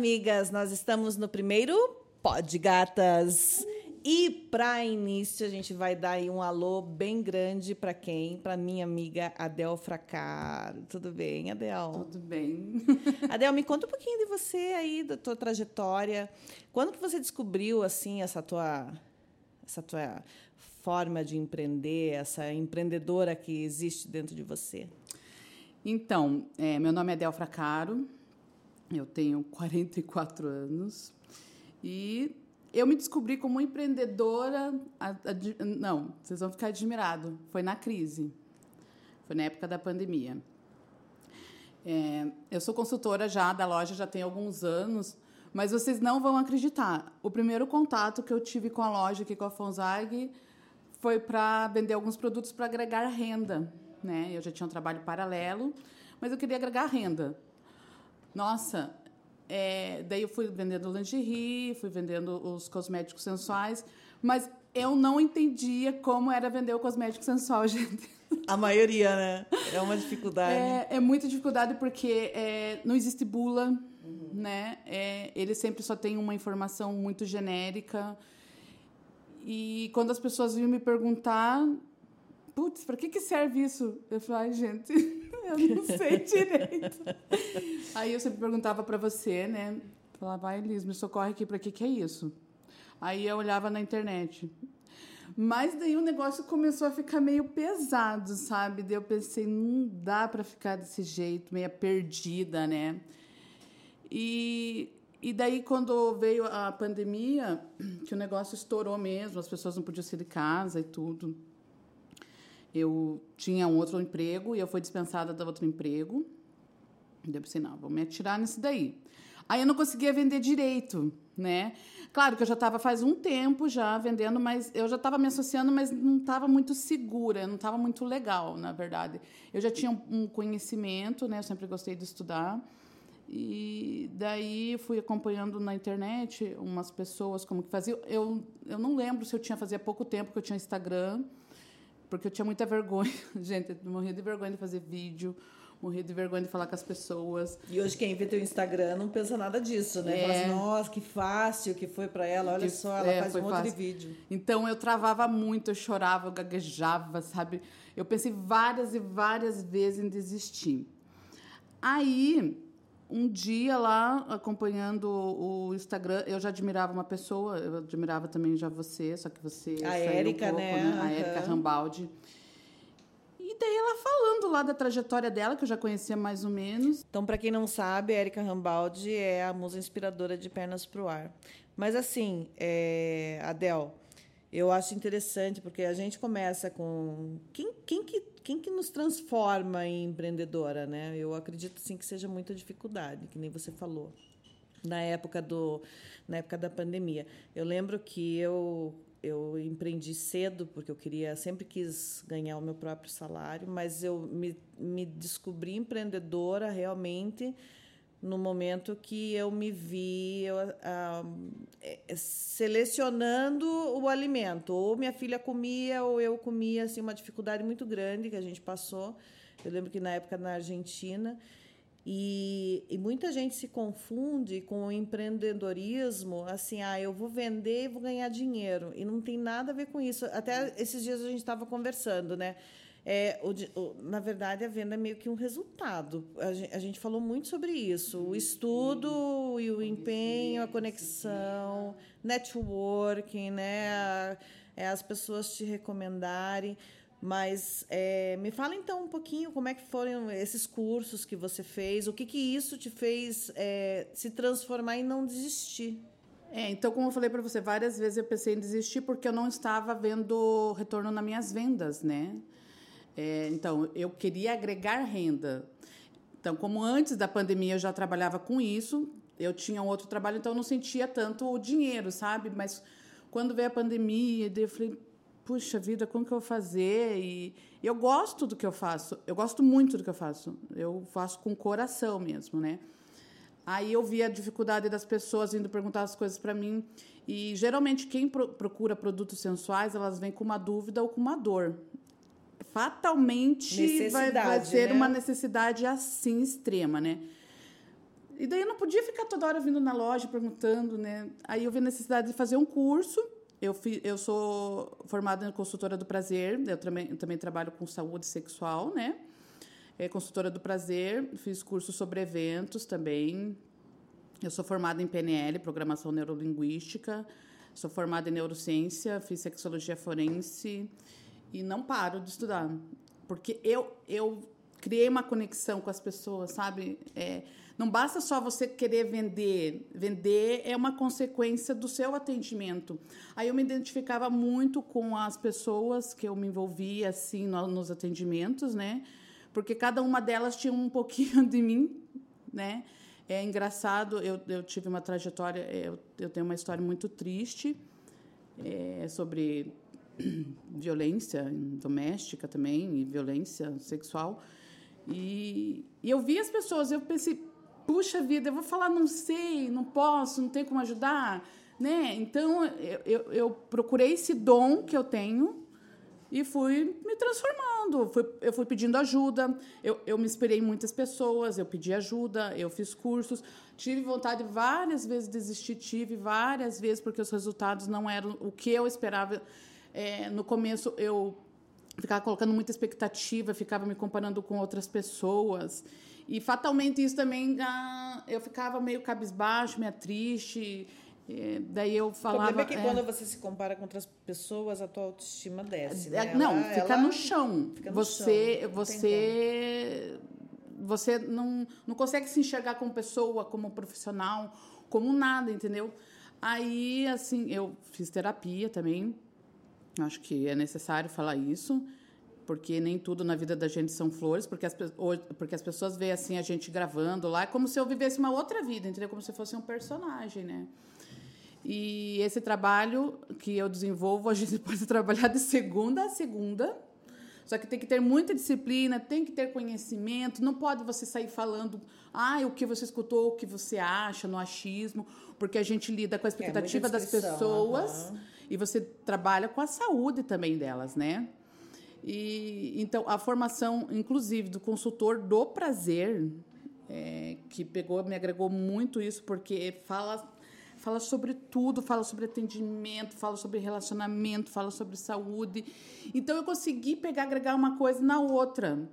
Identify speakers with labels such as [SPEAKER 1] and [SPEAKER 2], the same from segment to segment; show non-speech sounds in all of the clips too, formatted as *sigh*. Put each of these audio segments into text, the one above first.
[SPEAKER 1] amigas, nós estamos no primeiro Pod Gatas. E para início, a gente vai dar aí um alô bem grande para quem? Para minha amiga Adel Fracaro. Tudo bem, Adel?
[SPEAKER 2] Tudo bem. *laughs*
[SPEAKER 1] Adel, me conta um pouquinho de você aí, da tua trajetória. Quando que você descobriu assim essa tua essa tua forma de empreender, essa empreendedora que existe dentro de você?
[SPEAKER 2] Então, é, meu nome é Adel Fracaro. Eu tenho 44 anos e eu me descobri como empreendedora. não, vocês vão ficar admirados. Foi na crise. Foi na época da pandemia. É, eu sou consultora já da loja, já tem alguns anos, mas vocês não vão acreditar. O primeiro contato que eu tive com a loja aqui com a Fonzag foi para vender alguns produtos para agregar renda. Né? Eu já tinha um trabalho paralelo, mas eu queria agregar renda. Nossa, é, daí eu fui vendendo lingerie, fui vendendo os cosméticos sensuais, mas eu não entendia como era vender o cosmético sensual, *laughs* gente.
[SPEAKER 1] A maioria, né? É uma dificuldade.
[SPEAKER 2] É, é muita dificuldade porque é, não existe bula, uhum. né? É, ele sempre só tem uma informação muito genérica. E quando as pessoas vinham me perguntar, putz, para que, que serve isso? Eu falei, ai, gente, *laughs* eu não sei *laughs* direito. Aí eu sempre perguntava para você, né? Falava, vai, Liz, me socorre aqui, para que, que é isso? Aí eu olhava na internet. Mas daí o negócio começou a ficar meio pesado, sabe? Daí eu pensei, não dá para ficar desse jeito, meio perdida, né? E, e daí, quando veio a pandemia, que o negócio estourou mesmo, as pessoas não podiam sair de casa e tudo eu tinha um outro emprego e eu fui dispensada do outro emprego. Eu pensei, não, vou me atirar nisso daí. Aí eu não conseguia vender direito, né? Claro que eu já estava faz um tempo já vendendo, mas eu já estava me associando, mas não estava muito segura, não estava muito legal, na verdade. Eu já tinha um conhecimento, né? Eu sempre gostei de estudar. E daí fui acompanhando na internet umas pessoas como que faziam. Eu, eu não lembro se eu tinha fazia pouco tempo que eu tinha Instagram porque eu tinha muita vergonha. *laughs* Gente, eu morria de vergonha de fazer vídeo, morria de vergonha de falar com as pessoas.
[SPEAKER 1] E hoje quem vê teu Instagram não pensa nada disso, né? É. Fala assim, nossa, que fácil que foi para ela, olha que, só, ela é, faz um monte fácil. de vídeo.
[SPEAKER 2] Então eu travava muito, eu chorava, eu gaguejava, sabe? Eu pensei várias e várias vezes em desistir. Aí um dia lá, acompanhando o Instagram, eu já admirava uma pessoa, eu admirava também já você, só que você.
[SPEAKER 1] A Érica, um pouco, né? né?
[SPEAKER 2] A Érica Rambaldi. E daí ela falando lá da trajetória dela, que eu já conhecia mais ou menos.
[SPEAKER 1] Então, para quem não sabe, a Érica Rambaldi é a musa inspiradora de Pernas pro Ar. Mas assim, é... Adel, eu acho interessante porque a gente começa com quem, quem que quem que nos transforma em empreendedora, né? Eu acredito sim que seja muita dificuldade, que nem você falou. Na época do na época da pandemia. Eu lembro que eu eu empreendi cedo porque eu queria sempre quis ganhar o meu próprio salário, mas eu me, me descobri empreendedora realmente no momento que eu me vi eu, ah, é, selecionando o alimento. Ou minha filha comia, ou eu comia, assim, uma dificuldade muito grande que a gente passou. Eu lembro que na época na Argentina. E, e muita gente se confunde com o empreendedorismo, assim, ah, eu vou vender e vou ganhar dinheiro. E não tem nada a ver com isso. Até esses dias a gente estava conversando, né? É, o, o, na verdade, a venda é meio que um resultado. A gente, a gente falou muito sobre isso. O estudo e o empenho, a conexão, networking, né? É, as pessoas te recomendarem. Mas é, me fala então um pouquinho como é que foram esses cursos que você fez, o que, que isso te fez é, se transformar e não desistir.
[SPEAKER 2] É, então, como eu falei para você, várias vezes eu pensei em desistir porque eu não estava vendo retorno nas minhas vendas, né? É, então, eu queria agregar renda. Então, como antes da pandemia eu já trabalhava com isso, eu tinha um outro trabalho, então eu não sentia tanto o dinheiro, sabe? Mas quando veio a pandemia, eu falei, puxa vida, como que eu vou fazer? E eu gosto do que eu faço, eu gosto muito do que eu faço, eu faço com coração mesmo, né? Aí eu vi a dificuldade das pessoas vindo perguntar as coisas para mim. E geralmente quem pro procura produtos sensuais, elas vêm com uma dúvida ou com uma dor fatalmente vai, vai, ser né? uma necessidade assim extrema, né? E daí eu não podia ficar toda hora vindo na loja perguntando, né? Aí eu vi a necessidade de fazer um curso. Eu, fi, eu sou formada em consultora do prazer, eu também, eu também trabalho com saúde sexual, né? É consultora do prazer, fiz curso sobre eventos também. Eu sou formada em PNL, Programação Neurolinguística. Sou formada em neurociência, fiz sexologia forense e não paro de estudar. Porque eu, eu criei uma conexão com as pessoas, sabe? É, não basta só você querer vender. Vender é uma consequência do seu atendimento. Aí eu me identificava muito com as pessoas que eu me envolvia assim no, nos atendimentos, né? Porque cada uma delas tinha um pouquinho de mim, né? É engraçado, eu, eu tive uma trajetória, eu, eu tenho uma história muito triste é, sobre violência doméstica também e violência sexual. E, e eu vi as pessoas, eu pensei, puxa vida, eu vou falar, não sei, não posso, não tenho como ajudar, né? Então eu, eu, eu procurei esse dom que eu tenho e fui me transformando. Fui, eu fui pedindo ajuda, eu, eu me inspirei em muitas pessoas, eu pedi ajuda, eu fiz cursos. Tive vontade várias vezes de desistir, tive várias vezes, porque os resultados não eram o que eu esperava. É, no começo, eu ficava colocando muita expectativa, ficava me comparando com outras pessoas. E fatalmente isso também ah, eu ficava meio cabisbaixo, meio triste. daí eu falava. O
[SPEAKER 1] problema é que é, quando você se compara com outras pessoas, a tua autoestima desce.
[SPEAKER 2] É,
[SPEAKER 1] né?
[SPEAKER 2] Não, ela, fica ela no chão. Fica no você, chão. você, você não, não consegue se enxergar como pessoa, como profissional, como nada, entendeu? Aí, assim, eu fiz terapia também Acho que é necessário falar isso, porque nem tudo na vida da gente são flores, porque as, porque as pessoas veem assim a gente gravando lá, é como se eu vivesse uma outra vida, entendeu? Como se fosse um personagem, né? E esse trabalho que eu desenvolvo, a gente *laughs* pode trabalhar de segunda a segunda, só que tem que ter muita disciplina, tem que ter conhecimento, não pode você sair falando ah, o que você escutou, o que você acha, no achismo, porque a gente lida com a é, expectativa é, das pessoas. Uhum e você trabalha com a saúde também delas, né? E então a formação, inclusive, do consultor do prazer, é, que pegou, me agregou muito isso, porque fala fala sobre tudo, fala sobre atendimento, fala sobre relacionamento, fala sobre saúde. Então eu consegui pegar, agregar uma coisa na outra.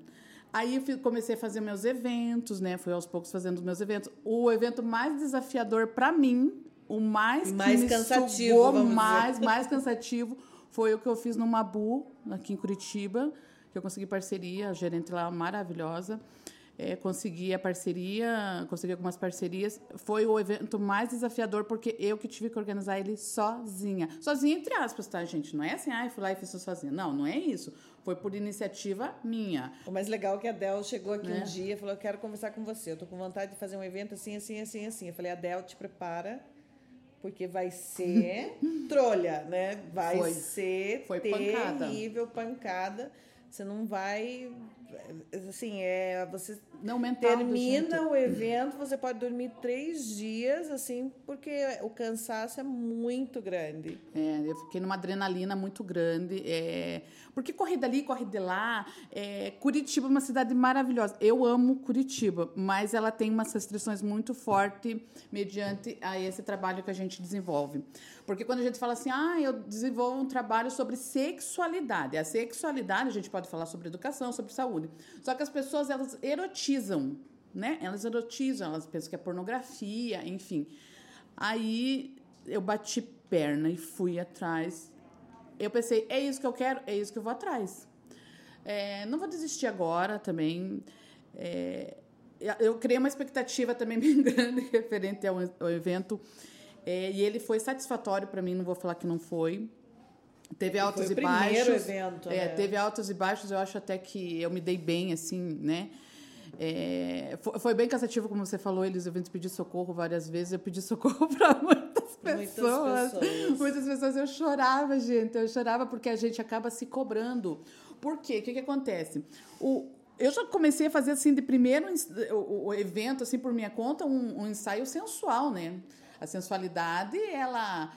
[SPEAKER 2] Aí eu comecei a fazer meus eventos, né? Fui aos poucos fazendo meus eventos. O evento mais desafiador para mim o mais,
[SPEAKER 1] mais que cansativo, sugou,
[SPEAKER 2] mais, dizer. mais cansativo foi o que eu fiz no Mabu, aqui em Curitiba, que eu consegui parceria, a gerente lá maravilhosa. É, consegui a parceria, consegui algumas parcerias. Foi o evento mais desafiador porque eu que tive que organizar ele sozinha. Sozinha, entre aspas, tá, gente? Não é assim, ai, ah, fui lá e fiz isso sozinha. Não, não é isso. Foi por iniciativa minha.
[SPEAKER 1] O mais legal é que a Del chegou aqui né? um dia e falou: Eu quero conversar com você. Eu tô com vontade de fazer um evento assim, assim, assim, assim. Eu falei: Adel, te prepara porque vai ser *laughs* trolha, né? Vai foi, ser foi terrível, pancada. pancada. Você não vai assim, é, você
[SPEAKER 2] não
[SPEAKER 1] termina o evento, você pode dormir três dias, assim, porque o cansaço é muito grande.
[SPEAKER 2] É, eu fiquei numa adrenalina muito grande, é, porque corre dali, corre de lá, é, Curitiba é uma cidade maravilhosa, eu amo Curitiba, mas ela tem umas restrições muito fortes mediante a esse trabalho que a gente desenvolve. Porque quando a gente fala assim, ah, eu desenvolvo um trabalho sobre sexualidade. A sexualidade, a gente pode falar sobre educação, sobre saúde. Só que as pessoas, elas erotizam, né? Elas erotizam, elas pensam que é pornografia, enfim. Aí eu bati perna e fui atrás. Eu pensei, é isso que eu quero, é isso que eu vou atrás. É, não vou desistir agora também. É, eu criei uma expectativa também *laughs* bem grande referente ao, ao evento é, e ele foi satisfatório para mim, não vou falar que não foi. Teve altos foi e baixos.
[SPEAKER 1] Evento,
[SPEAKER 2] é, né? Teve altos e baixos, eu acho até que eu me dei bem, assim, né? É, foi, foi, bem cansativo, como você falou, eles eu pedi socorro várias vezes, eu pedi *laughs* socorro para muitas pessoas. Muitas pessoas. Muitas pessoas eu chorava, gente, eu chorava porque a gente acaba se cobrando. Por quê? O que, que acontece? O, eu já comecei a fazer assim de primeiro o, o evento assim por minha conta um, um ensaio sensual, né? A sensualidade, ela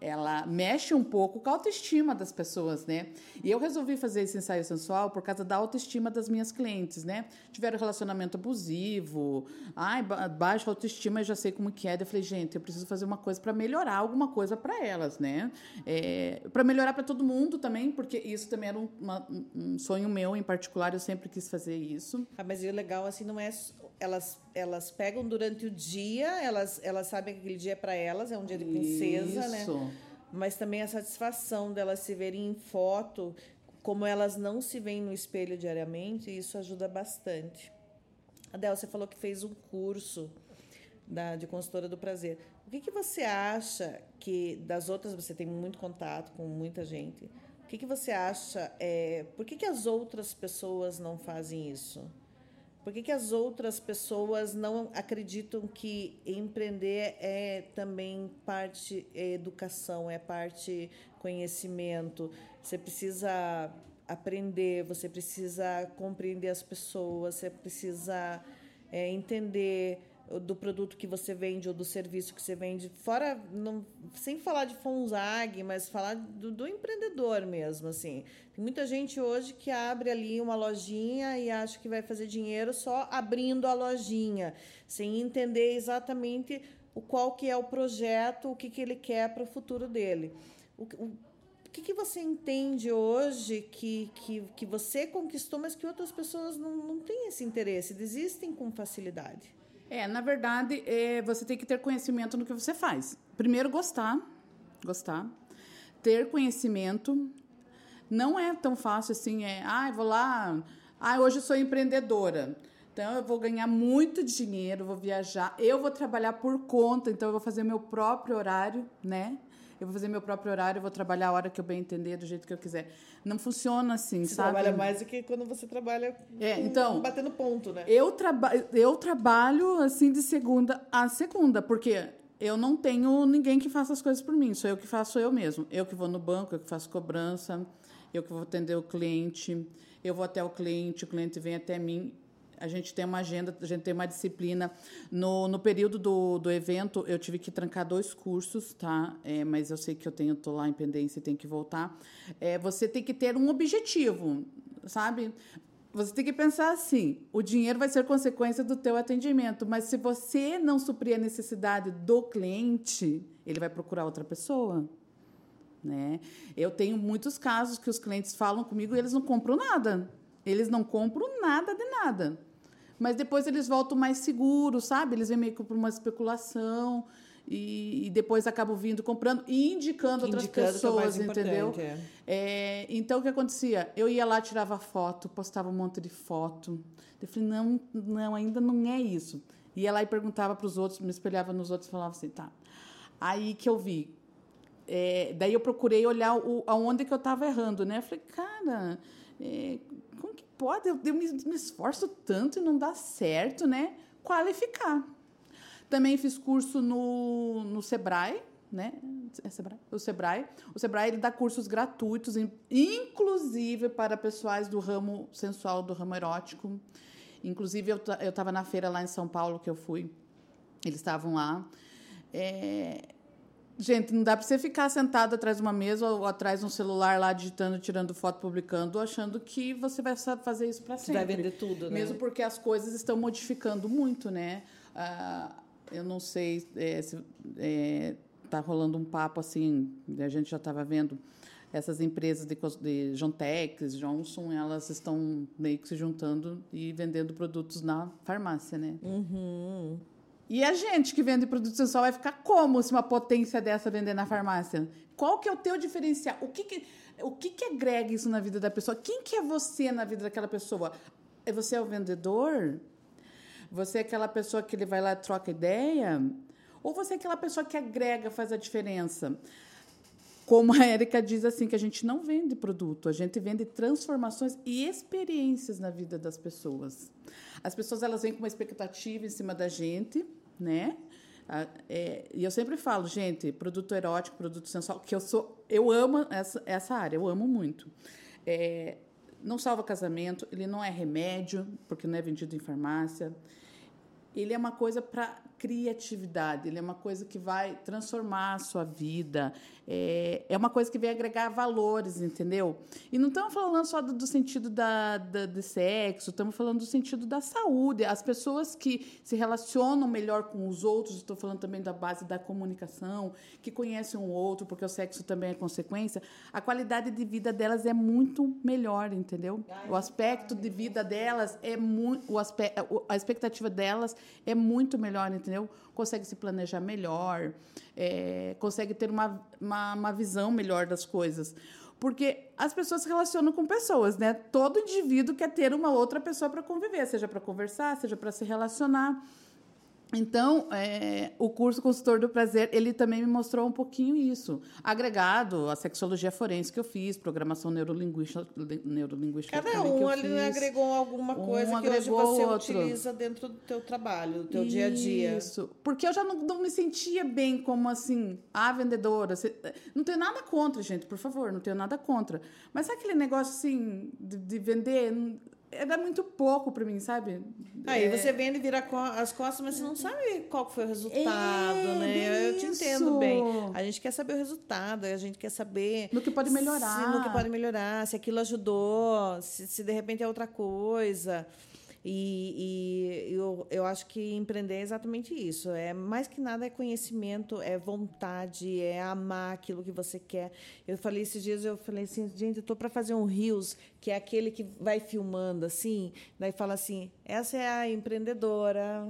[SPEAKER 2] ela mexe um pouco com a autoestima das pessoas, né? E eu resolvi fazer esse ensaio sensual por causa da autoestima das minhas clientes, né? Tiveram relacionamento abusivo, ai, baixa autoestima, eu já sei como que é. Eu falei, gente, eu preciso fazer uma coisa para melhorar alguma coisa para elas, né? É, para melhorar para todo mundo também, porque isso também era um, uma, um sonho meu em particular, eu sempre quis fazer isso.
[SPEAKER 1] Ah, mas o legal assim não é elas elas pegam durante o dia, elas elas sabem que aquele dia é para elas, é um dia de princesa, né? Isso. né? Mas também a satisfação delas se verem em foto, como elas não se veem no espelho diariamente, isso ajuda bastante. Adel, você falou que fez um curso da, de consultora do prazer. O que, que você acha que das outras, você tem muito contato com muita gente, o que, que você acha, é, por que, que as outras pessoas não fazem isso? Por que, que as outras pessoas não acreditam que empreender é também parte é educação, é parte conhecimento? Você precisa aprender, você precisa compreender as pessoas, você precisa é, entender do produto que você vende ou do serviço que você vende, fora não, sem falar de Fonzag, mas falar do, do, empreendedor mesmo, assim. Tem muita gente hoje que abre ali uma lojinha e acha que vai fazer dinheiro só abrindo a lojinha, sem entender exatamente o qual que é o projeto, o que, que ele quer para o futuro dele. O, o, o que, que você entende hoje que, que, que você conquistou, mas que outras pessoas não, não têm esse interesse, desistem com facilidade?
[SPEAKER 2] É, na verdade, é, você tem que ter conhecimento no que você faz. Primeiro, gostar, gostar, ter conhecimento. Não é tão fácil assim, é, ah, vou lá, ah, hoje eu sou empreendedora. Então eu vou ganhar muito dinheiro, vou viajar, eu vou trabalhar por conta, então eu vou fazer meu próprio horário, né? Eu vou fazer meu próprio horário, eu vou trabalhar a hora que eu bem entender, do jeito que eu quiser. Não funciona assim,
[SPEAKER 1] você
[SPEAKER 2] sabe?
[SPEAKER 1] trabalha mais do que quando você trabalha
[SPEAKER 2] é, então,
[SPEAKER 1] batendo ponto, né?
[SPEAKER 2] Eu, traba eu trabalho assim de segunda a segunda, porque eu não tenho ninguém que faça as coisas por mim, sou eu que faço eu mesmo. Eu que vou no banco, eu que faço cobrança, eu que vou atender o cliente, eu vou até o cliente, o cliente vem até mim a gente tem uma agenda, a gente tem uma disciplina. No, no período do, do evento, eu tive que trancar dois cursos, tá? É, mas eu sei que eu tenho, tô lá em pendência e tenho que voltar. É, você tem que ter um objetivo, sabe? Você tem que pensar assim: o dinheiro vai ser consequência do teu atendimento, mas se você não suprir a necessidade do cliente, ele vai procurar outra pessoa. Né? Eu tenho muitos casos que os clientes falam comigo e eles não compram nada. Eles não compram nada de nada. Mas depois eles voltam mais seguros, sabe? Eles vêm meio que por uma especulação e, e, depois acabam vindo comprando e indicando, outras é pessoas, é entendeu? É. É, então o que acontecia? Eu ia lá, tirava foto, postava um monte de foto. Eu falei, não, não, ainda não é isso. Ia lá e perguntava para os outros, me espelhava nos outros e falava assim, tá. Aí que eu vi. É, daí eu procurei olhar o, aonde que eu estava errando, né? Eu falei, cara, é, pode? Eu, eu me, me, esforço tanto e não dá certo, né? Qualificar. Também fiz curso no, no Sebrae, né? É Sebrae? O Sebrae. O Sebrae ele dá cursos gratuitos, inclusive para pessoais do ramo sensual, do ramo erótico. Inclusive, eu estava na feira lá em São Paulo que eu fui. Eles estavam lá. É, Gente, não dá para você ficar sentado atrás de uma mesa ou atrás de um celular lá digitando, tirando foto, publicando, achando que você vai fazer isso para sempre.
[SPEAKER 1] Vai vender tudo,
[SPEAKER 2] né? Mesmo porque as coisas estão modificando muito, né? Ah, eu não sei é, se é, tá rolando um papo assim, a gente já estava vendo essas empresas de, de Jontex, Johnson, elas estão meio que se juntando e vendendo produtos na farmácia, né?
[SPEAKER 1] Uhum.
[SPEAKER 2] E a gente que vende produto sensual vai ficar como se uma potência dessa vender na farmácia? Qual que é o teu diferencial? O que que, o que que agrega isso na vida da pessoa? Quem que é você na vida daquela pessoa? É você é o vendedor? Você é aquela pessoa que ele vai lá e troca ideia? Ou você é aquela pessoa que agrega, faz a diferença? Como a Érica diz assim, que a gente não vende produto, a gente vende transformações e experiências na vida das pessoas. As pessoas elas vêm com uma expectativa em cima da gente, né? É, e eu sempre falo, gente, produto erótico, produto sensual, que eu sou, eu amo essa, essa área, eu amo muito. É, não salva casamento, ele não é remédio, porque não é vendido em farmácia. Ele é uma coisa para criatividade, ele é uma coisa que vai transformar a sua vida, é, é uma coisa que vem agregar valores, entendeu? E não estamos falando só do, do sentido da, da, de sexo, estamos falando do sentido da saúde. As pessoas que se relacionam melhor com os outros, estou falando também da base da comunicação, que conhecem um outro, porque o sexo também é consequência, a qualidade de vida delas é muito melhor, entendeu? O aspecto de vida delas é muito. A expectativa delas é muito melhor, entendeu? Consegue se planejar melhor, é, consegue ter uma, uma, uma visão melhor das coisas. Porque as pessoas se relacionam com pessoas, né? Todo indivíduo quer ter uma outra pessoa para conviver, seja para conversar, seja para se relacionar. Então, é, o curso Consultor do Prazer, ele também me mostrou um pouquinho isso. Agregado à sexologia forense que eu fiz, programação neurolinguística, neurolinguística
[SPEAKER 1] Cada um ali agregou alguma coisa um que hoje você outro. utiliza dentro do teu trabalho, do teu isso. dia a dia. Isso.
[SPEAKER 2] Porque eu já não, não, me sentia bem como, assim, a vendedora. Não tenho nada contra, gente, por favor, não tenho nada contra. Mas sabe aquele negócio, assim, de, de vender era muito pouco para mim, sabe?
[SPEAKER 1] Aí é... você vende, vira as costas, mas você não sabe qual foi o resultado, é, né? Eu te entendo bem. A gente quer saber o resultado, a gente quer saber.
[SPEAKER 2] No que pode melhorar.
[SPEAKER 1] Se, no que pode melhorar, se aquilo ajudou, se, se de repente é outra coisa. E, e, eu, eu acho que empreender é exatamente isso. É mais que nada é conhecimento, é vontade, é amar aquilo que você quer. Eu falei esses dias, eu falei assim, gente, eu tô para fazer um Rios, que é aquele que vai filmando assim, daí fala assim, essa é a empreendedora,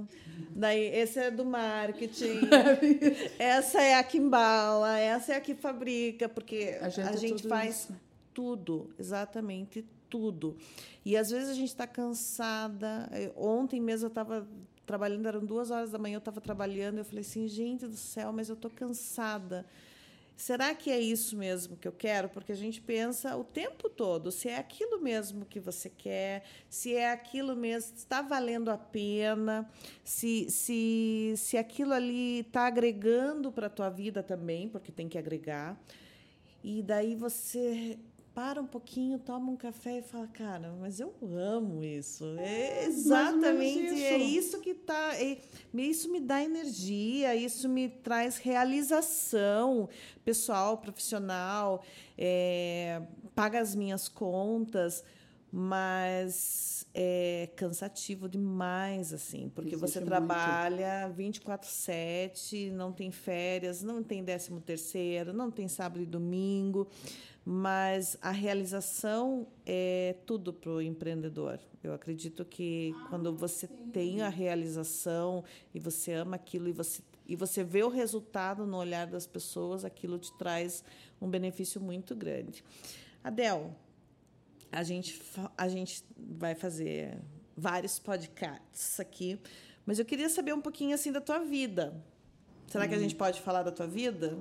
[SPEAKER 1] daí esse é do marketing, *laughs* essa é a que embala, essa é a que fabrica, porque a gente, a é gente faz isso. tudo, exatamente tudo. E às vezes a gente está cansada. Ontem mesmo eu estava trabalhando, eram duas horas da manhã, eu estava trabalhando, eu falei assim, gente do céu, mas eu estou cansada. Será que é isso mesmo que eu quero? Porque a gente pensa o tempo todo se é aquilo mesmo que você quer, se é aquilo mesmo, está valendo a pena, se, se, se aquilo ali está agregando para a tua vida também, porque tem que agregar. E daí você para um pouquinho, toma um café e fala, cara, mas eu amo isso. É, é exatamente isso. é isso que tá. É, isso me dá energia, isso me traz realização pessoal, profissional, é, paga as minhas contas, mas é cansativo demais, assim, porque Existe você trabalha 24-7, não tem férias, não tem décimo terceiro, não tem sábado e domingo mas a realização é tudo para o empreendedor. Eu acredito que ah, quando você sim. tem a realização e você ama aquilo e você, e você vê o resultado no olhar das pessoas, aquilo te traz um benefício muito grande. Adel, a gente, a gente vai fazer vários podcasts aqui, mas eu queria saber um pouquinho assim da tua vida. Será hum. que a gente pode falar da tua vida?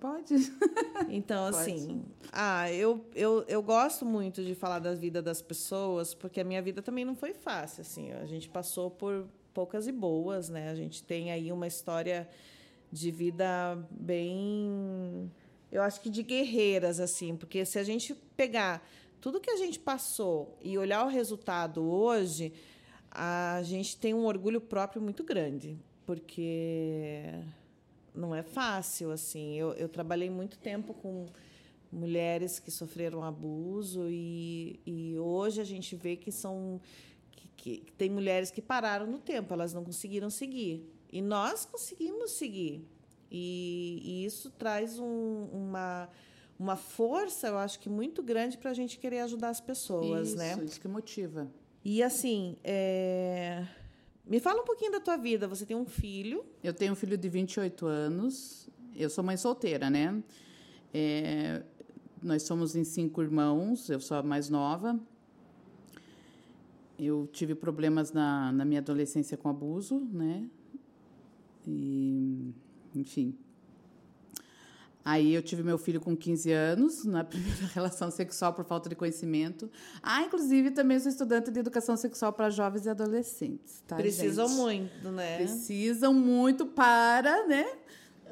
[SPEAKER 2] Pode. *laughs* *laughs*
[SPEAKER 1] Então, assim, ah, eu, eu, eu gosto muito de falar da vida das pessoas, porque a minha vida também não foi fácil, assim. A gente passou por poucas e boas, né? A gente tem aí uma história de vida bem, eu acho que de guerreiras, assim, porque se a gente pegar tudo que a gente passou e olhar o resultado hoje, a gente tem um orgulho próprio muito grande, porque não é fácil assim. Eu, eu trabalhei muito tempo com mulheres que sofreram abuso e, e hoje a gente vê que são que, que, tem mulheres que pararam no tempo, elas não conseguiram seguir e nós conseguimos seguir e, e isso traz um, uma uma força, eu acho que muito grande para a gente querer ajudar as pessoas,
[SPEAKER 2] isso,
[SPEAKER 1] né?
[SPEAKER 2] Isso que motiva.
[SPEAKER 1] E assim, é, me fala um pouquinho da tua vida. Você tem um filho?
[SPEAKER 2] Eu tenho um filho de 28 anos. Eu sou mãe solteira, né? É, nós somos em cinco irmãos. Eu sou a mais nova. Eu tive problemas na, na minha adolescência com abuso, né? E, enfim, Aí eu tive meu filho com 15 anos, na *laughs* primeira relação sexual por falta de conhecimento. Ah, inclusive também sou estudante de educação sexual para jovens e adolescentes. Tá,
[SPEAKER 1] Precisam gente? muito, né?
[SPEAKER 2] Precisam muito para, né?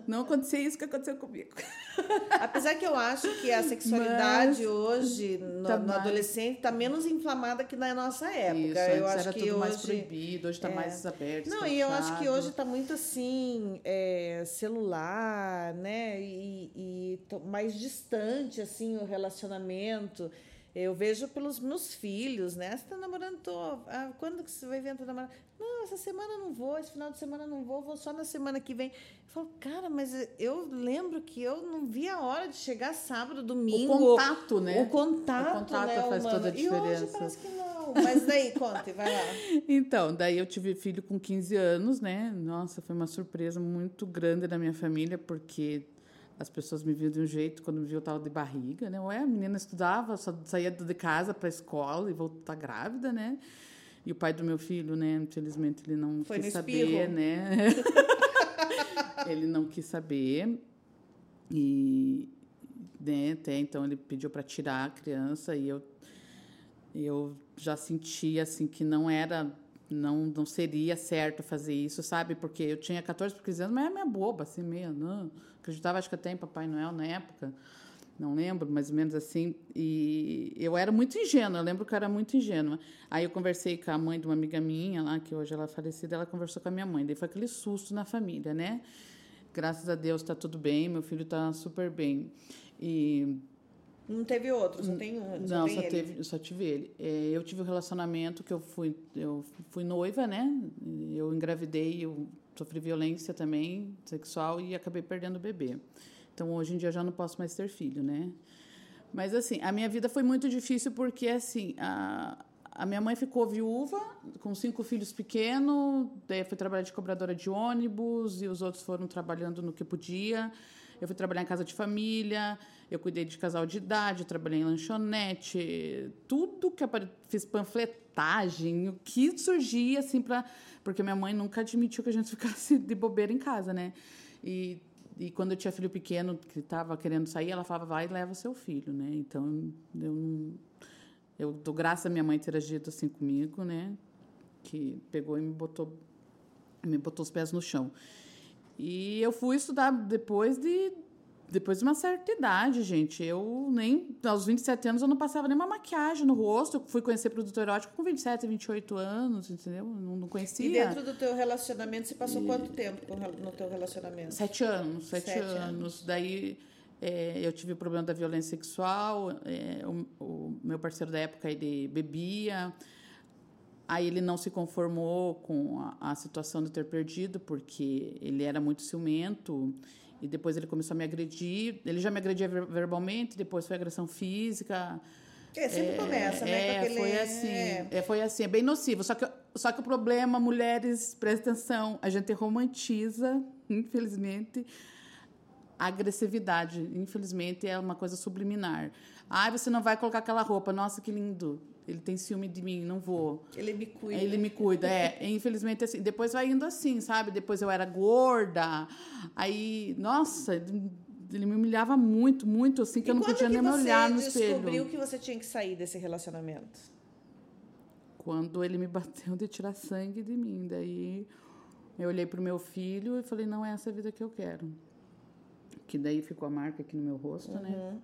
[SPEAKER 2] Não acontecia isso que aconteceu comigo. *laughs*
[SPEAKER 1] Apesar que eu acho que a sexualidade Mas, hoje, no, tá no adolescente, está menos inflamada que na nossa época. Isso,
[SPEAKER 2] eu
[SPEAKER 1] acho
[SPEAKER 2] era
[SPEAKER 1] que
[SPEAKER 2] tudo
[SPEAKER 1] hoje,
[SPEAKER 2] mais proibido, hoje está é, mais aberto.
[SPEAKER 1] Não, e eu acho que hoje está muito assim, é, celular, né? E, e mais distante, assim, o relacionamento. Eu vejo pelos meus filhos, né? Você está namorando, tô. Ah, quando que você vai vir entrar namorando? Não, essa semana não vou, esse final de semana não vou, vou só na semana que vem. Eu falo, cara, mas eu lembro que eu não vi a hora de chegar sábado, domingo.
[SPEAKER 2] O contato, né?
[SPEAKER 1] O contato,
[SPEAKER 2] o contato
[SPEAKER 1] né,
[SPEAKER 2] faz
[SPEAKER 1] humano?
[SPEAKER 2] toda a diferença.
[SPEAKER 1] E hoje parece que não. Mas daí, conte, vai lá. *laughs*
[SPEAKER 2] Então, daí eu tive filho com 15 anos, né? Nossa, foi uma surpresa muito grande na minha família, porque as pessoas me viam de um jeito, quando me viam eu estava de barriga, né? Ué, a menina estudava, só saía de casa para a escola e voltar grávida, né? E o pai do meu filho, né, infelizmente ele não
[SPEAKER 1] Foi
[SPEAKER 2] quis saber,
[SPEAKER 1] espirro.
[SPEAKER 2] né? *laughs* ele não quis saber. E né, até então ele pediu para tirar a criança e eu eu já sentia assim que não era não não seria certo fazer isso, sabe? Porque eu tinha 14 por 15 anos, mas era minha boba, assim, meio, não. Acreditava, acho que até em Papai Noel na época. Não lembro, mais ou menos assim. E eu era muito ingênua, eu lembro que eu era muito ingênua. Aí eu conversei com a mãe de uma amiga minha lá, que hoje ela é falecida, ela conversou com a minha mãe. Daí foi aquele susto na família, né? Graças a Deus está tudo bem, meu filho está super bem. E
[SPEAKER 1] não teve outro, só tem um.
[SPEAKER 2] Só não, só, teve, só tive ele. É, eu tive um relacionamento que eu fui, eu fui noiva, né? Eu engravidei, eu sofri violência também sexual e acabei perdendo o bebê. Então hoje em dia eu já não posso mais ter filho, né? Mas assim, a minha vida foi muito difícil porque assim, a, a minha mãe ficou viúva com cinco filhos pequenos, daí eu fui trabalhar de cobradora de ônibus e os outros foram trabalhando no que podia. Eu fui trabalhar em casa de família, eu cuidei de casal de idade, trabalhei em lanchonete, tudo que apareceu, fiz panfletagem, o que surgia assim para, porque minha mãe nunca admitiu que a gente *laughs* ficasse de bobeira em casa, né? E e quando eu tinha filho pequeno que estava querendo sair, ela falava, vai e leva seu filho, né? Então, eu não... Eu dou graças a minha mãe ter agido assim comigo, né? Que pegou e me botou, me botou os pés no chão. E eu fui estudar depois de depois de uma certa idade, gente. Eu nem aos 27 anos eu não passava nenhuma maquiagem no rosto. Eu fui conhecer produto erótico com 27, 28 anos, entendeu? Não, não conhecia.
[SPEAKER 1] E dentro do teu relacionamento, você passou e... quanto tempo no teu relacionamento?
[SPEAKER 2] Sete anos, sete, sete anos. anos. Daí é, eu tive o problema da violência sexual. É, o, o meu parceiro da época ele bebia. Aí ele não se conformou com a, a, situação de ter perdido, porque ele era muito ciumento. E depois ele começou a me agredir. Ele já me agredia verbalmente, depois foi agressão física.
[SPEAKER 1] É, sempre é, começa, né?
[SPEAKER 2] É, foi assim. É. foi assim, é bem nocivo. Só que, só que o problema, mulheres, presta atenção, a gente romantiza, infelizmente, a agressividade. Infelizmente, é uma coisa subliminar. Ah, você não vai colocar aquela roupa. Nossa, que lindo. Ele tem ciúme de mim, não vou.
[SPEAKER 1] Ele me cuida.
[SPEAKER 2] Ele me cuida, é. *laughs* Infelizmente, assim. Depois vai indo assim, sabe? Depois eu era gorda. Aí, nossa, ele me humilhava muito, muito, assim, que e eu não podia nem me olhar no espelho.
[SPEAKER 1] você descobriu que você tinha que sair desse relacionamento?
[SPEAKER 2] Quando ele me bateu de tirar sangue de mim. Daí eu olhei para o meu filho e falei: não é essa a vida que eu quero. Que daí ficou a marca aqui no meu rosto, né? uhum. né?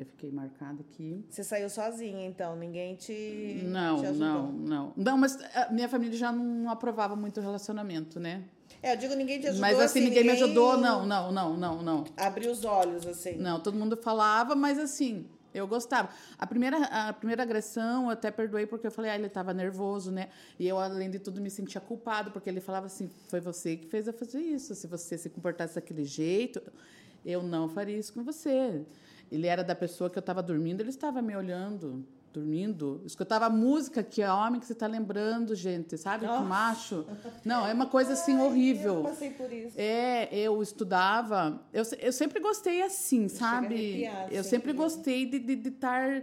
[SPEAKER 2] Eu fiquei marcada aqui.
[SPEAKER 1] Você saiu sozinha, então? Ninguém te.
[SPEAKER 2] Não,
[SPEAKER 1] te
[SPEAKER 2] não, não. Não, mas a minha família já não aprovava muito o relacionamento, né?
[SPEAKER 1] É, eu digo ninguém te ajudou.
[SPEAKER 2] Mas assim, assim ninguém, ninguém, me ajudou, não, não, não, não, não.
[SPEAKER 1] Abriu os olhos, assim.
[SPEAKER 2] Não, todo mundo falava, mas assim, eu gostava. A primeira, a primeira agressão eu até perdoei porque eu falei, ah, ele estava nervoso, né? E eu, além de tudo, me sentia culpado, porque ele falava assim: foi você que fez eu fazer isso. Se você se comportasse daquele jeito, eu não faria isso com você. Ele era da pessoa que eu estava dormindo, ele estava me olhando, dormindo. Escutava música que é homem que você está lembrando, gente, sabe? Que macho. Não, é uma *laughs* coisa assim Ai, horrível. Eu
[SPEAKER 1] passei por isso.
[SPEAKER 2] É, eu estudava. Eu, eu sempre gostei assim, sabe? Eu sempre gostei de, de, de, tar,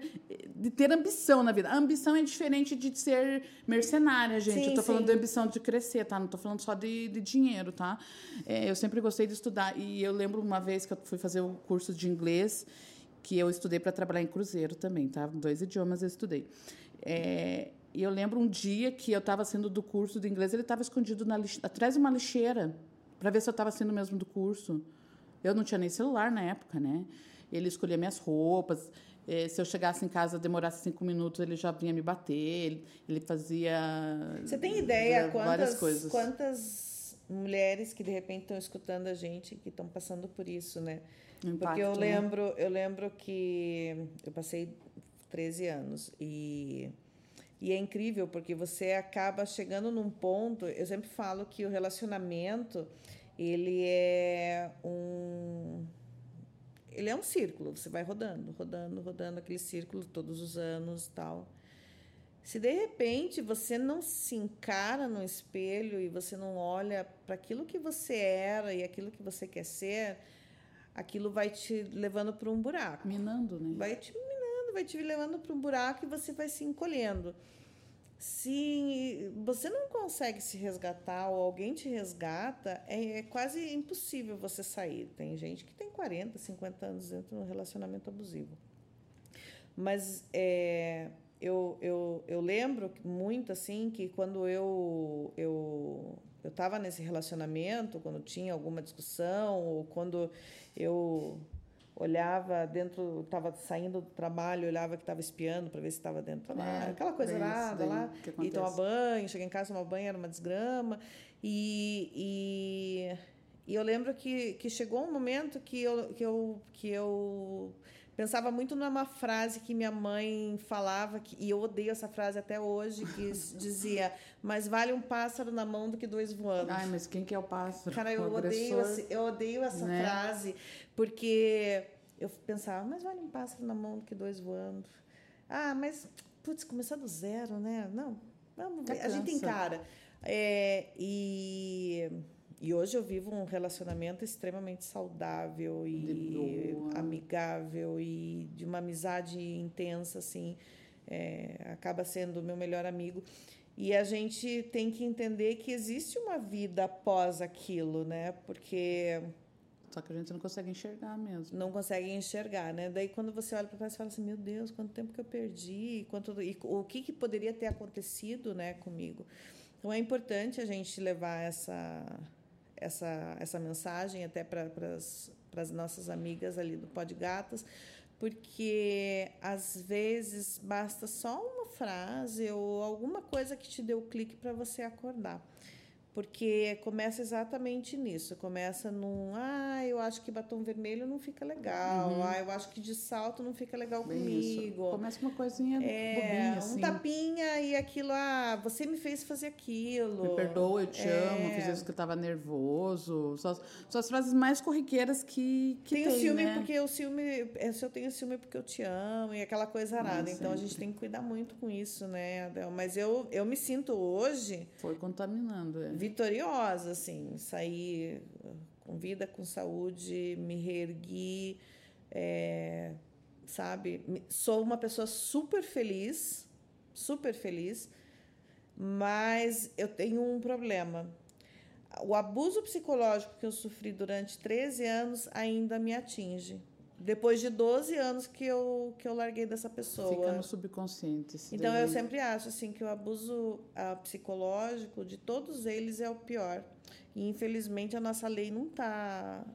[SPEAKER 2] de ter ambição na vida. A ambição é diferente de ser mercenária, gente. Sim, eu tô sim. falando de ambição de crescer, tá? Não tô falando só de, de dinheiro, tá? É, eu sempre gostei de estudar. E eu lembro uma vez que eu fui fazer o curso de inglês que eu estudei para trabalhar em cruzeiro também, tá? Dois idiomas eu estudei. É, e eu lembro um dia que eu estava sendo do curso de inglês, ele estava escondido na atrás de uma lixeira, para ver se eu estava sendo mesmo do curso. Eu não tinha nem celular na época, né? Ele escolhia minhas roupas. Eh, se eu chegasse em casa, demorasse cinco minutos, ele já vinha me bater. Ele, ele fazia.
[SPEAKER 1] Você tem ideia
[SPEAKER 2] várias
[SPEAKER 1] quantas,
[SPEAKER 2] coisas.
[SPEAKER 1] quantas mulheres que de repente estão escutando a gente que estão passando por isso, né?
[SPEAKER 2] Um
[SPEAKER 1] Porque eu
[SPEAKER 2] impacto, né?
[SPEAKER 1] lembro, eu lembro que eu passei 13 anos e e é incrível porque você acaba chegando num ponto, eu sempre falo que o relacionamento ele é um ele é um círculo, você vai rodando, rodando, rodando aquele círculo todos os anos, tal. Se de repente você não se encara no espelho e você não olha para aquilo que você era e aquilo que você quer ser, aquilo vai te levando para um buraco.
[SPEAKER 2] Minando, né?
[SPEAKER 1] Vai te minando, vai te levando para um buraco e você vai se encolhendo. Se você não consegue se resgatar ou alguém te resgata, é, é quase impossível você sair. Tem gente que tem 40, 50 anos dentro de um relacionamento abusivo. Mas é, eu, eu, eu lembro muito assim que quando eu eu eu estava nesse relacionamento, quando tinha alguma discussão ou quando eu olhava dentro, estava saindo do trabalho, olhava que estava espiando para ver se estava dentro do trabalho,
[SPEAKER 2] É,
[SPEAKER 1] aquela coisa nada
[SPEAKER 2] daí
[SPEAKER 1] lá, e tomar banho, cheguei em casa, tomar banho, era uma desgrama. E, e, e eu lembro que, que chegou um momento que eu, que, eu, que eu pensava muito numa frase que minha mãe falava, que, e eu odeio essa frase até hoje, que *laughs* dizia, mais vale um pássaro na mão do que dois voando.
[SPEAKER 2] Ai, mas quem que é o pássaro?
[SPEAKER 1] Cara, eu
[SPEAKER 2] O
[SPEAKER 1] odeio, esse- eu odeio essa
[SPEAKER 2] né?
[SPEAKER 1] frase, porque eu pensava, mas vale um pássaro na mão do que dois voando. Ah, mas, putz, começar do zero, né? Não, vamos ver. A gente encara. É, e, e hoje eu vivo um relacionamento extremamente saudável e amigável e de uma amizade intensa, assim. É, acaba sendo o meu melhor amigo. E a gente tem que entender que existe uma vida após aquilo, né? Porque
[SPEAKER 2] Só que a gente não consegue enxergar mesmo.
[SPEAKER 1] não consegue enxergar, né? Daí quando você olha para trás, você fala assim, meu Deus, quanto tempo que eu perdi, quanto e o que, que poderia ter acontecido, né, comigo. Então é importante a gente levar essa essa essa mensagem até para as nossas amigas ali do Pod Gatas, porque às vezes basta só uma frase ou alguma coisa que te dê o clique para você acordar. Porque começa exatamente nisso. Começa num, ah, eu acho que batom vermelho não fica legal. Ah, eu acho que de salto não fica legal
[SPEAKER 2] Uhum. Bem isso.
[SPEAKER 1] comigo.
[SPEAKER 2] Começa com uma coisinha
[SPEAKER 1] É,
[SPEAKER 2] bobinha,
[SPEAKER 1] um
[SPEAKER 2] assim.
[SPEAKER 1] tapinha e aquilo, ah, você me fez fazer aquilo.
[SPEAKER 2] Me perdoa, eu te
[SPEAKER 1] É.
[SPEAKER 2] amo, fiz isso que eu tava nervoso. Só, só as frases mais corriqueiras que, que
[SPEAKER 1] tem,
[SPEAKER 2] tem,
[SPEAKER 1] o ciúme
[SPEAKER 2] né?
[SPEAKER 1] porque o ciúme, é, se eu tenho ciúme é porque eu te amo e aquela coisa arada. Então a gente tem que cuidar muito com isso, né, Adel? Mas eu, eu me sinto hoje
[SPEAKER 2] Foi contaminando, é.
[SPEAKER 1] Vitoriosa, assim, saí com vida, com saúde, me reergui, é, sabe? Sou uma pessoa super feliz, super feliz, mas eu tenho um problema. O abuso psicológico que eu sofri durante 13 anos ainda me atinge. Depois de 12 anos que eu, que eu larguei dessa pessoa.
[SPEAKER 2] Fica no subconsciente.
[SPEAKER 1] Então
[SPEAKER 2] daí.
[SPEAKER 1] eu sempre acho assim que o abuso ah, psicológico de todos eles é o pior. E infelizmente a nossa lei não está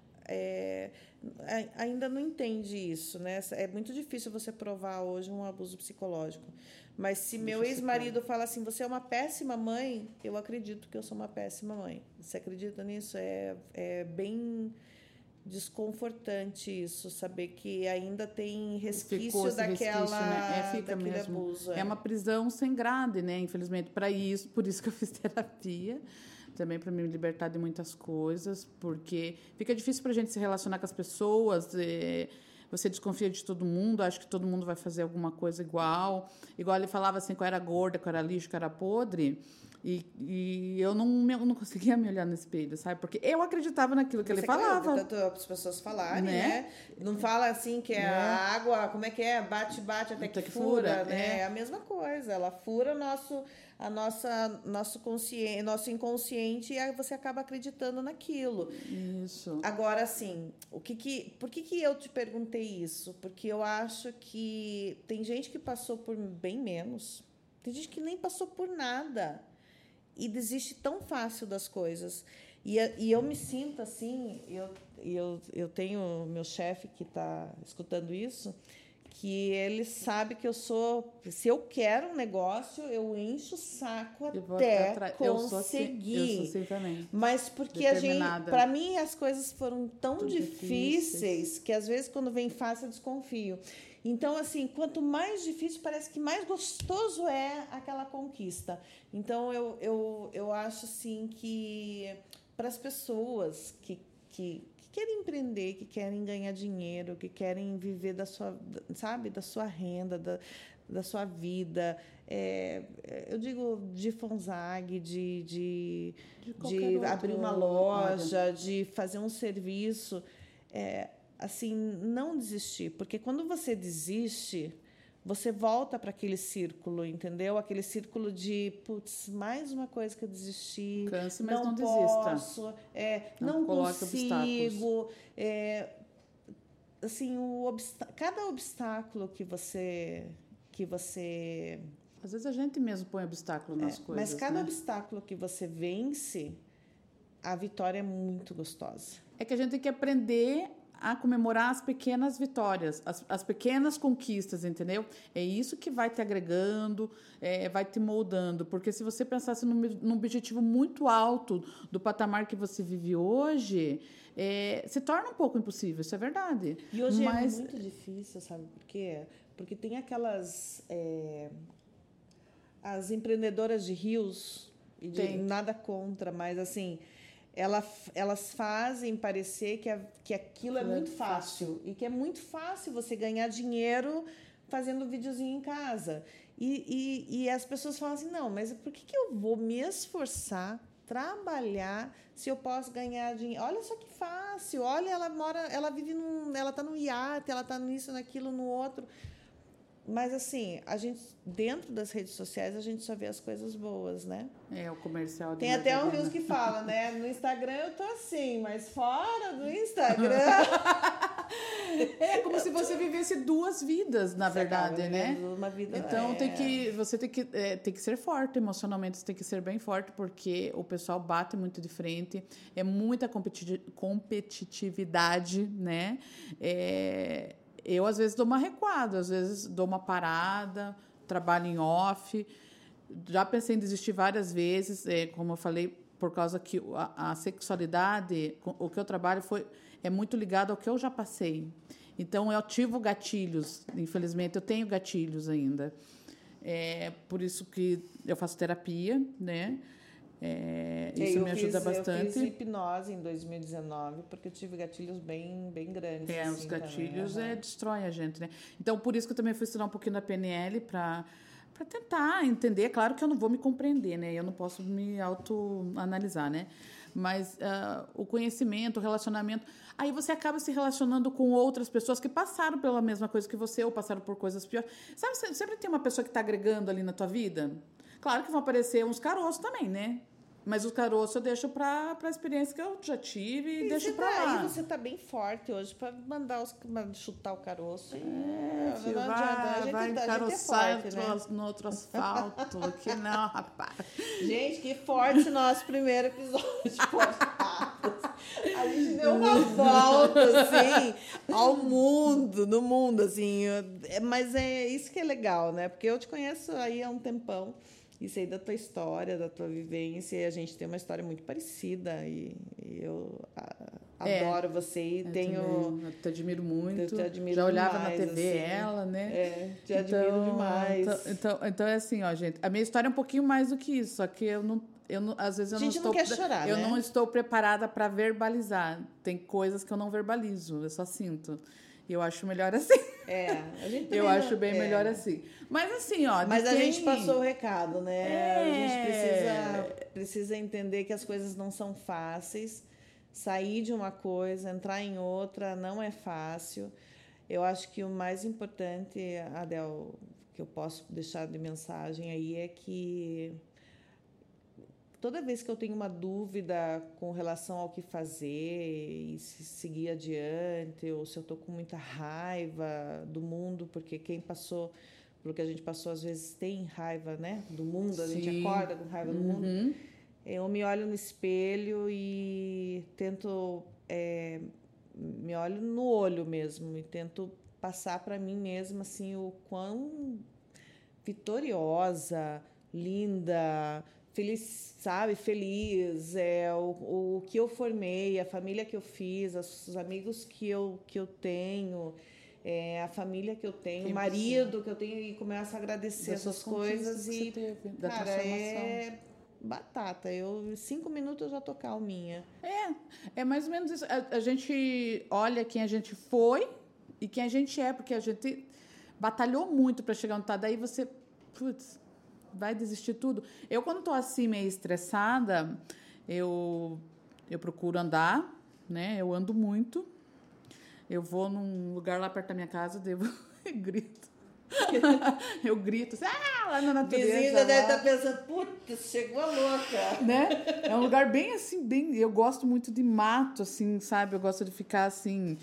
[SPEAKER 1] ainda não entende isso, né? É muito difícil você provar hoje um abuso psicológico. Mas se meu
[SPEAKER 2] Difícil,
[SPEAKER 1] ex-marido fala assim, você é uma péssima mãe, eu acredito que eu sou uma péssima mãe. Você acredita nisso? É, é bem desconfortante isso, saber que ainda tem resquício daquela
[SPEAKER 2] resquício, né? É, fica mesmo.
[SPEAKER 1] abuso.
[SPEAKER 2] É uma prisão sem grade, né? Infelizmente, para isso, por isso que eu fiz *laughs* terapia. Também para me libertar de muitas coisas, porque fica difícil para a gente se relacionar com as pessoas. é, você desconfia de todo mundo, acha que todo mundo vai fazer alguma coisa igual. Igual ele falava assim, que eu era gorda, que eu era lixo, que eu era podre. E, e eu não, eu não conseguia me olhar no espelho, sabe? Porque eu acreditava naquilo que ele
[SPEAKER 1] Você
[SPEAKER 2] falava.
[SPEAKER 1] Tanto as pessoas falarem,
[SPEAKER 2] Né?
[SPEAKER 1] né? Não fala assim que é
[SPEAKER 2] Né?
[SPEAKER 1] a água, como é que é? Bate, bate até que,
[SPEAKER 2] Até que
[SPEAKER 1] fura,
[SPEAKER 2] fura,
[SPEAKER 1] né?
[SPEAKER 2] é.
[SPEAKER 1] É a mesma coisa. Ela fura o nosso, a nossa, nosso, consciente, nosso inconsciente e aí você acaba acreditando naquilo.
[SPEAKER 2] Isso.
[SPEAKER 1] Agora, assim, o que que, por que, que eu te perguntei isso? Porque eu acho que tem gente que passou por bem menos, tem gente que nem passou por nada e desiste tão fácil das coisas. E, e eu me sinto assim, eu, eu, eu tenho meu chefe que está escutando isso, que ele sabe que eu sou. Se eu quero um negócio, eu encho o saco até, até conseguir. Eu
[SPEAKER 2] sou, assim, eu sou assim também.
[SPEAKER 1] Mas porque a gente. Para mim, as coisas foram tão difíceis, difíceis que às vezes, quando vem fácil, eu desconfio. Então, assim, quanto mais difícil, parece que mais gostoso é aquela conquista. Então, eu, eu, eu acho assim que para as pessoas que, que, que querem empreender, que querem ganhar dinheiro, que querem viver da sua, sabe, da sua renda, da, da sua vida. É, eu digo de Fonzag, de, de, de, de abrir uma loja, área. de fazer um serviço. É, assim, não desistir, porque quando você desiste, você volta para aquele círculo, entendeu? Aquele círculo de, putz, mais uma coisa que eu desisti.
[SPEAKER 2] Canse, mas
[SPEAKER 1] não,
[SPEAKER 2] não
[SPEAKER 1] posso, desista. É, não, não consigo. É, assim, o cada obstáculo que você que você
[SPEAKER 2] às vezes a gente mesmo põe obstáculo nas
[SPEAKER 1] é,
[SPEAKER 2] coisas.
[SPEAKER 1] Mas cada
[SPEAKER 2] né?
[SPEAKER 1] obstáculo que você vence, a vitória é muito gostosa.
[SPEAKER 2] É que a gente tem que aprender a comemorar as pequenas vitórias, as, as pequenas conquistas, entendeu? É isso que vai te agregando, é, vai te moldando. Porque se você pensasse num, num objetivo muito alto do patamar que você vive hoje, é, se torna um pouco impossível, isso é verdade.
[SPEAKER 1] E hoje é Mas... é muito difícil, sabe por quê? Porque tem aquelas. É, as empreendedoras de rios, e de, nada contra, mas assim ela, elas fazem parecer que, a, que aquilo é muito fácil e que é muito fácil você ganhar dinheiro fazendo videozinho em casa. E, e, e as pessoas falam assim: não, mas por que, que eu vou me esforçar, trabalhar, se eu posso ganhar dinheiro? Olha só que fácil, olha, ela mora, ela vive num. Ela está no iate, ela está nisso, naquilo, no outro. Mas assim, a gente dentro das redes sociais a gente só vê as coisas boas, né?
[SPEAKER 2] É, o comercial.
[SPEAKER 1] Tem até um rios que fala, né? *laughs* No Instagram eu tô assim, mas fora do Instagram. *laughs*
[SPEAKER 2] é como se você vivesse duas vidas, na você verdade, né?
[SPEAKER 1] Uma vida,
[SPEAKER 2] então é... tem que você tem que é, tem que ser forte emocionalmente, você tem que ser bem forte porque o pessoal bate muito de frente, é muita competitividade, né? É, eu, às vezes, dou uma recuada, às vezes dou uma parada, trabalho em off. Já pensei em desistir várias vezes, é, como eu falei, por causa que a, a, sexualidade, o que eu trabalho foi é muito ligado ao que eu já passei. Então, eu ativo gatilhos, infelizmente, eu tenho gatilhos ainda. É por isso que eu faço terapia, né? É, isso me ajuda
[SPEAKER 1] fiz,
[SPEAKER 2] bastante.
[SPEAKER 1] Eu fiz hipnose em 2019 porque eu tive gatilhos bem, bem grandes.
[SPEAKER 2] É,
[SPEAKER 1] assim,
[SPEAKER 2] os gatilhos também, é, destroem a gente, né? Então, por isso que eu também fui estudar um pouquinho da PNL para para tentar entender. Claro que eu não vou me compreender, né? Eu não posso me autoanalisar, né? Mas uh, o conhecimento, o relacionamento. Aí você acaba se relacionando com outras pessoas que passaram pela mesma coisa que você ou passaram por coisas piores. Sabe, sempre tem uma pessoa que está agregando ali na tua vida? Claro que vão aparecer uns caroços também, né? Mas os caroços eu deixo para a experiência que eu já tive e, e deixo para tá, lá.
[SPEAKER 1] Aí você tá bem forte hoje para mandar os chutar o caroço.
[SPEAKER 2] É, filho, vai, vai, vai encaroçar é forte, né? no outro asfalto. que *laughs* não, rapaz.
[SPEAKER 1] Gente, que forte nosso primeiro episódio de A gente deu uma volta, assim, ao mundo, no mundo, assim. Mas é isso que é legal, né? Porque eu te conheço aí há um tempão e sei da tua história, da tua vivência. E a gente tem uma história muito parecida. E, e eu a, é, adoro você e
[SPEAKER 2] eu
[SPEAKER 1] tenho.
[SPEAKER 2] Também, eu te admiro muito.
[SPEAKER 1] Te admiro
[SPEAKER 2] Já olhava
[SPEAKER 1] demais,
[SPEAKER 2] na TV
[SPEAKER 1] assim.
[SPEAKER 2] ela, né?
[SPEAKER 1] É, te então, admiro demais.
[SPEAKER 2] Então, então, então, é assim, ó, gente. A minha história é um pouquinho mais do que isso, só que eu não. Eu não, às vezes eu
[SPEAKER 1] não
[SPEAKER 2] estou,
[SPEAKER 1] não chorar,
[SPEAKER 2] eu
[SPEAKER 1] né?
[SPEAKER 2] não estou preparada para verbalizar. Tem coisas que eu não verbalizo, eu só sinto. E eu acho melhor assim.
[SPEAKER 1] É, a gente *laughs*
[SPEAKER 2] Eu acho bem é. melhor assim. Mas assim, ó.
[SPEAKER 1] Mas a gente passou o recado, né? É. A gente precisa, precisa entender que as coisas não são fáceis. Sair de uma coisa, entrar em outra, não é fácil. Eu acho que o mais importante, Adel, que eu posso deixar de mensagem aí é que toda vez que eu tenho uma dúvida com relação ao que fazer e se seguir adiante, ou se eu estou com muita raiva do mundo, porque quem passou pelo que a gente passou às vezes tem raiva, né, do mundo, a Sim. gente acorda com raiva do mundo.
[SPEAKER 2] Uhum.
[SPEAKER 1] eu me olho no espelho e tento é, me olho no olho mesmo e tento passar para mim mesma assim o quão vitoriosa, linda, feliz, sabe, feliz, é o, o que eu formei, a família que eu fiz, os amigos que eu que eu tenho, é, a família que eu tenho, o marido que eu tenho e começo a agradecer essas coisas e teve, cara, é batata. Eu, cinco minutos eu já tô calminha.
[SPEAKER 2] É, é mais ou menos isso. A, a, gente olha quem a gente foi e quem a gente é, porque a gente batalhou muito para chegar onde tá. Daí você, putz, vai desistir tudo. Eu, quando tô assim, meio estressada, eu, eu procuro andar, né? Eu ando muito. Eu vou num lugar lá perto da minha casa, devo *laughs* grito. *laughs* eu grito assim, ah, lá na natureza.
[SPEAKER 1] Vizinha deve estar tá pensando, puta, chegou a louca.
[SPEAKER 2] Né? É um lugar bem assim, bem. Eu gosto muito de mato, assim, sabe? Eu gosto de ficar assim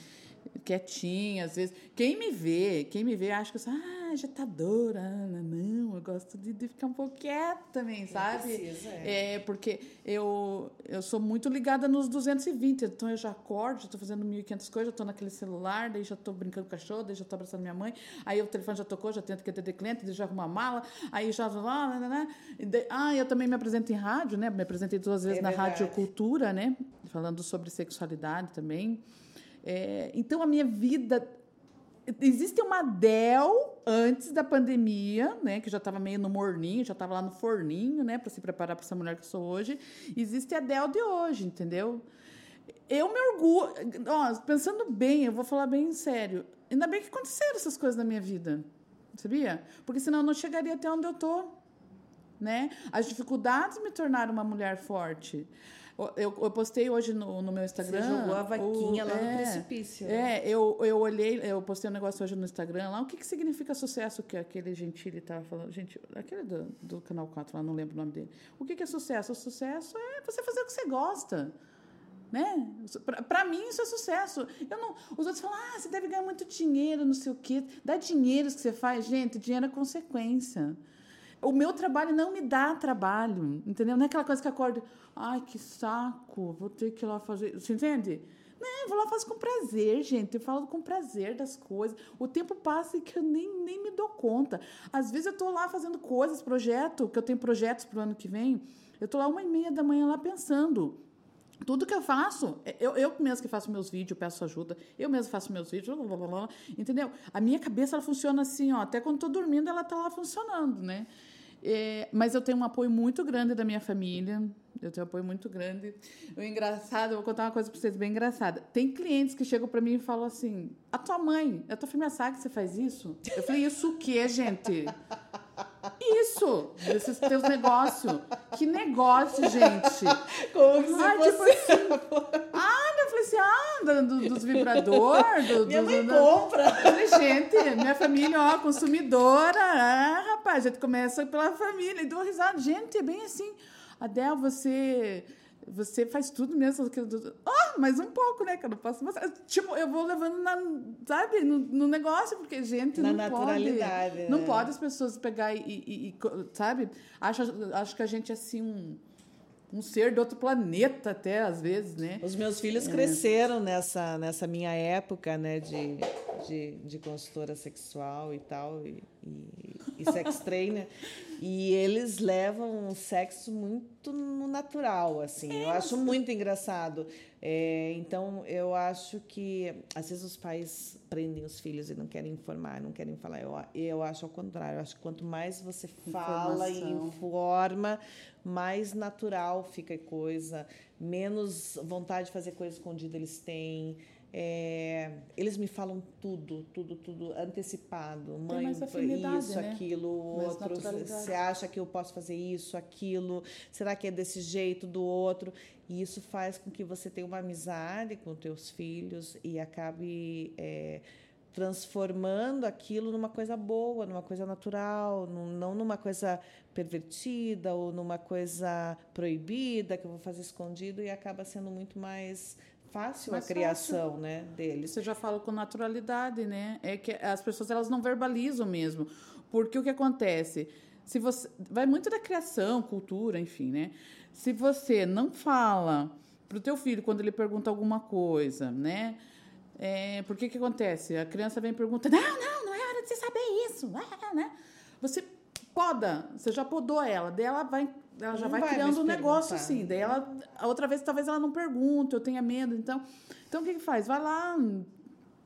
[SPEAKER 2] quietinha, às vezes. Quem me vê, quem me vê acha que eu sou ah, agitadora. Não, eu gosto de, de ficar um pouco quieta também, sabe? Precisa, é. é. porque eu, eu sou muito ligada nos 220, então eu já acordo, já tô fazendo 1.500 coisas, já tô naquele celular, daí já tô brincando com o cachorro, daí já tô abraçando minha mãe, aí o telefone já tocou, já tento que atender cliente, daí já arrumo a mala, aí já lá, né, né, né. Ah, eu também me apresento em rádio, né? Me apresentei duas vezes é na. Rádio Cultura, né? Falando sobre sexualidade também. É, então, a minha vida. Existe uma Del antes da pandemia, né? Que já estava meio no morninho, já estava lá no forninho, né? Para se preparar para essa mulher que eu sou hoje. Existe a Del de hoje, entendeu? Eu me orgulho. Ó, pensando bem, eu vou falar bem sério. Ainda bem que aconteceram essas coisas na minha vida. Sabia? Porque senão eu não chegaria até onde eu tô. Né? As dificuldades me tornaram uma mulher forte. Eu, eu postei hoje no, no meu Instagram. Você
[SPEAKER 1] jogou a vaquinha o, lá é, no precipício. Né?
[SPEAKER 2] É, eu, eu olhei, eu postei um negócio hoje no Instagram lá. O que, que significa sucesso que aquele Gentili estava falando? Gente, aquele do, do Canal 4 lá, não lembro o nome dele. O que, que é sucesso? O sucesso é você fazer o que você gosta. Né? Para mim, isso é sucesso. Eu não, os outros falam, ah, você deve ganhar muito dinheiro, não sei o quê. Dá dinheiro que você faz. Gente, dinheiro é consequência. O meu trabalho não me dá trabalho, entendeu? Não é aquela coisa que acorda, ai, que saco, vou ter que ir lá fazer. Você entende? Não, eu vou lá fazer com prazer, gente. Eu falo com prazer das coisas. O tempo passa e que eu nem, nem me dou conta. Às vezes eu estou lá fazendo coisas, projeto, que eu tenho projetos para o ano que vem. Eu estou lá uma e meia da manhã lá pensando. Tudo que eu faço, eu, eu mesmo que faço meus vídeos, peço ajuda, eu mesmo faço meus vídeos, blá, blá, blá, entendeu? A minha cabeça ela funciona assim, ó, até quando estou dormindo ela está lá funcionando, né? É, mas eu tenho um apoio muito grande da minha família. Eu tenho um apoio muito grande. O engraçado, eu vou contar uma coisa para vocês bem engraçada. Tem clientes que chegam para mim e falam assim: A tua mãe, a tua filha sabe que você faz isso? Eu falei: Isso o quê, gente? Isso! Esses teus negócios. Que negócio, gente?
[SPEAKER 1] Como que ah, tipo assim,
[SPEAKER 2] Ah, eu falei assim: Ah, do, dos vibradores. Do,
[SPEAKER 1] minha do, mãe do, compra.
[SPEAKER 2] Eu falei, gente, minha família, ó, consumidora. Ah, rapaz, a gente começa pela família. E dou risada. Gente, é bem assim. Adel, você você faz tudo mesmo. Ah, mais um pouco, né? Que eu não posso mostrar. Tipo, eu vou levando na, sabe, no, no negócio, porque, gente, na não naturalidade, pode. Né? Não pode as pessoas pegar e, e, e sabe? Acho, acho que a gente é assim um um ser de outro planeta até às vezes, né?
[SPEAKER 1] Os meus filhos é. cresceram nessa nessa minha época, né, de, de, de consultora sexual e tal e, e, e sex trainer e eles levam o sexo muito no natural, assim. É, eu acho muito engraçado. É, então, eu acho que às vezes os pais prendem os filhos e não querem informar, não querem falar. Eu, eu acho ao contrário. Eu acho que quanto mais você fala e informa, mais natural fica a coisa, menos vontade de fazer coisa escondida eles têm. É, eles me falam tudo, tudo, tudo antecipado. Mãe, isso, né? aquilo, outro. Você acha que eu posso fazer isso, aquilo? Será que é desse jeito, do outro? E isso faz com que você tenha uma amizade com teus filhos e acabe é, transformando aquilo numa coisa boa, numa coisa natural, não numa coisa pervertida ou numa coisa proibida que eu vou fazer escondido e acaba sendo muito mais fácil Mais a criação, fácil. né, deles.
[SPEAKER 2] Você já fala com naturalidade, né? É que as pessoas elas não verbalizam mesmo. Porque o que acontece? se você vai muito da criação, cultura, enfim, né? Se você não fala para o teu filho quando ele pergunta alguma coisa, né? É, por que que acontece? A criança vem e pergunta, não, não, não é hora de você saber isso, né? Você poda, você já podou ela, daí ela vai, ela já vai,
[SPEAKER 1] vai
[SPEAKER 2] criando um negócio assim, daí ela, a outra vez talvez ela não pergunte, eu tenha medo, então, então o que que faz? Vai lá,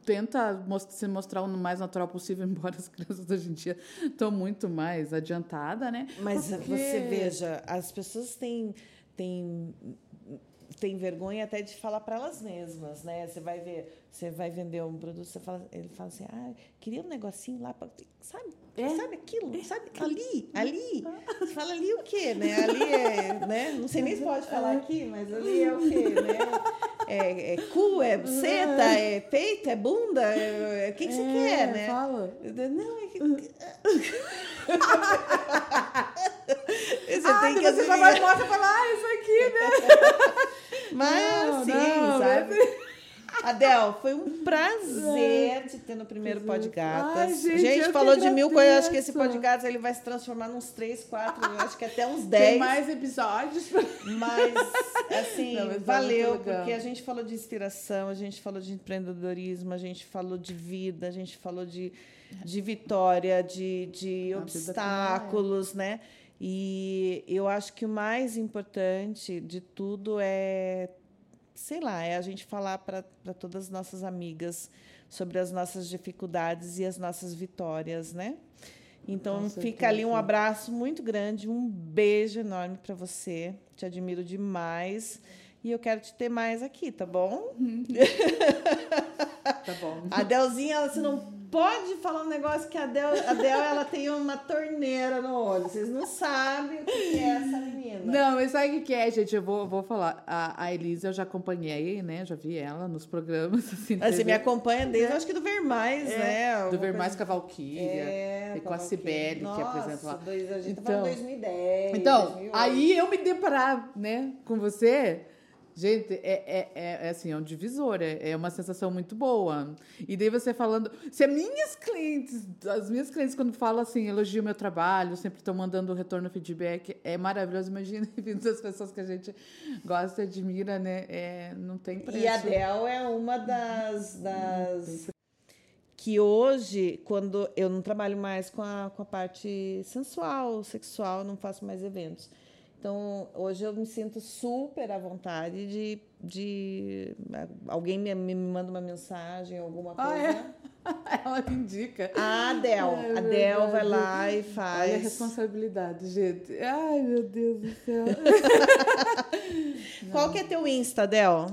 [SPEAKER 2] tenta mos- se mostrar o mais natural possível, *laughs* embora as crianças hoje em dia estão muito mais adiantadas, né?
[SPEAKER 1] Mas
[SPEAKER 2] Porque-
[SPEAKER 1] você veja, as pessoas têm, têm, têm vergonha até de falar para elas mesmas, né? Você vai ver, você vai vender um produto, você fala, ele fala assim, ah, queria um negocinho lá, pra, sabe?
[SPEAKER 2] É.
[SPEAKER 1] Sabe aquilo? Sabe ali, *laughs* ali. Você fala ali o quê, né? Ali é, né? Não sei nem se pode falar aqui, mas ali é o quê, né? É, é cu, é *laughs* buceta, é peito, é bunda, é- é- o que, que você
[SPEAKER 2] É,
[SPEAKER 1] quer, né?
[SPEAKER 2] Fala.
[SPEAKER 1] Não, é que. *laughs* você
[SPEAKER 2] ah,
[SPEAKER 1] tem que
[SPEAKER 2] você vai e mostra e fala, ah, isso aqui, né?
[SPEAKER 1] Mas
[SPEAKER 2] Não,
[SPEAKER 1] assim,
[SPEAKER 2] não,
[SPEAKER 1] sabe? Adel, foi um prazer te ter no primeiro. Podgatas.
[SPEAKER 2] Ai,
[SPEAKER 1] a
[SPEAKER 2] gente,
[SPEAKER 1] gente falou de mil coisas, acho que esse. Podgatas ele vai se transformar nos três, quatro, eu acho que até uns
[SPEAKER 2] Tem
[SPEAKER 1] dez.
[SPEAKER 2] mais episódios.
[SPEAKER 1] Mas, assim,
[SPEAKER 2] Não, mas tá
[SPEAKER 1] valeu, porque a gente falou de inspiração, a gente falou de empreendedorismo, a gente falou de vida, a gente falou de, de vitória, de, de
[SPEAKER 2] A
[SPEAKER 1] obstáculos, né? E eu acho que o mais importante de tudo é, sei lá, é a gente falar para todas as nossas amigas sobre as nossas dificuldades e as nossas vitórias, né? Então
[SPEAKER 2] Com
[SPEAKER 1] fica ali um abraço muito grande, um beijo enorme para você. Te admiro demais. E eu quero te ter mais aqui, tá bom? *laughs*
[SPEAKER 2] Tá bom. *laughs*
[SPEAKER 1] A Delzinha, ela, você não pode falar um negócio que a Del, a Del ela tem uma torneira no olho. Vocês não sabem o que é essa menina.
[SPEAKER 2] Não, mas sabe o que é, gente? Eu vou, vou falar. A, a Elisa eu já acompanhei, né? Já vi ela nos programas. *laughs* Assim,
[SPEAKER 1] Ah, Você me acompanha desde, acho que do Vermais, né?
[SPEAKER 2] Do Vermais
[SPEAKER 1] coisa-
[SPEAKER 2] Cavalquíria.
[SPEAKER 1] É,
[SPEAKER 2] e com a Cibele, que
[SPEAKER 1] Nossa,
[SPEAKER 2] apresenta lá.
[SPEAKER 1] dois- a gente tá
[SPEAKER 2] Então-
[SPEAKER 1] falando 2010.
[SPEAKER 2] Então,
[SPEAKER 1] 2008.
[SPEAKER 2] aí eu me deparar, né, com você, gente, é, é, é, é assim, é um divisor, é, é uma sensação muito boa. E daí você falando, se as minhas clientes, as minhas clientes quando falam assim, elogiam o meu trabalho, sempre estão mandando retorno feedback, é maravilhoso. Imagina *laughs* vindo das pessoas que a gente gosta e admira, né, é, não tem preço.
[SPEAKER 1] E a Del é uma das, das que hoje, quando eu não trabalho mais com a, com a parte sensual, sexual, não faço mais eventos. Então, hoje eu me sinto super à vontade de. de alguém me, me manda uma mensagem, alguma coisa.
[SPEAKER 2] Ah, é? *laughs* Ela me indica.
[SPEAKER 1] A Adel.
[SPEAKER 2] É
[SPEAKER 1] a Adel vai lá e
[SPEAKER 2] Olha a
[SPEAKER 1] faz.
[SPEAKER 2] responsabilidade, gente. Ai, meu Deus do céu. *laughs*
[SPEAKER 1] Qual que é teu Insta, Adel?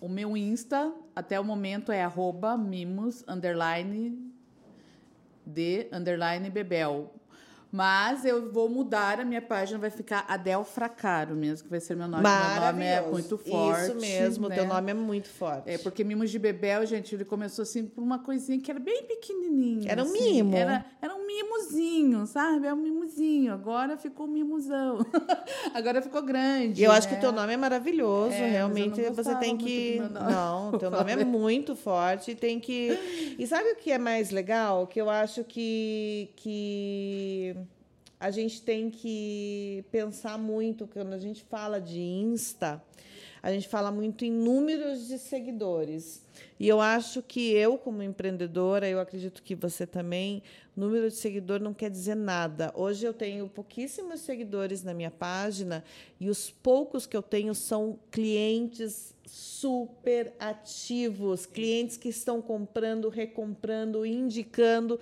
[SPEAKER 2] O meu Insta, até o momento, é mimos, underline, de, underline, bebel. Mas eu vou mudar, a minha página vai ficar Adel Fracaro mesmo, que vai ser meu nome. Meu nome é muito forte.
[SPEAKER 1] Isso mesmo,
[SPEAKER 2] né?
[SPEAKER 1] teu nome é muito forte.
[SPEAKER 2] É, porque Mimos de Bebel, gente, ele começou assim por uma coisinha que era bem pequenininha.
[SPEAKER 1] Era um
[SPEAKER 2] assim.
[SPEAKER 1] mimo.
[SPEAKER 2] Era, era um mimozinho, sabe? É um mimozinho. Agora ficou um mimosão. *laughs* Agora ficou grande.
[SPEAKER 1] E eu acho
[SPEAKER 2] né?
[SPEAKER 1] que o teu nome é maravilhoso,
[SPEAKER 2] É,
[SPEAKER 1] realmente você tem que. Não, *laughs* teu nome é muito forte, tem que. E sabe o que é mais legal? Que eu acho que, que a gente tem que pensar muito quando a gente fala de Insta, a gente fala muito em números de seguidores. E eu acho que eu, como empreendedora, eu acredito que você também, número de seguidor não quer dizer nada. Hoje eu tenho pouquíssimos seguidores na minha página e os poucos que eu tenho são clientes super ativos, clientes que estão comprando, recomprando, indicando.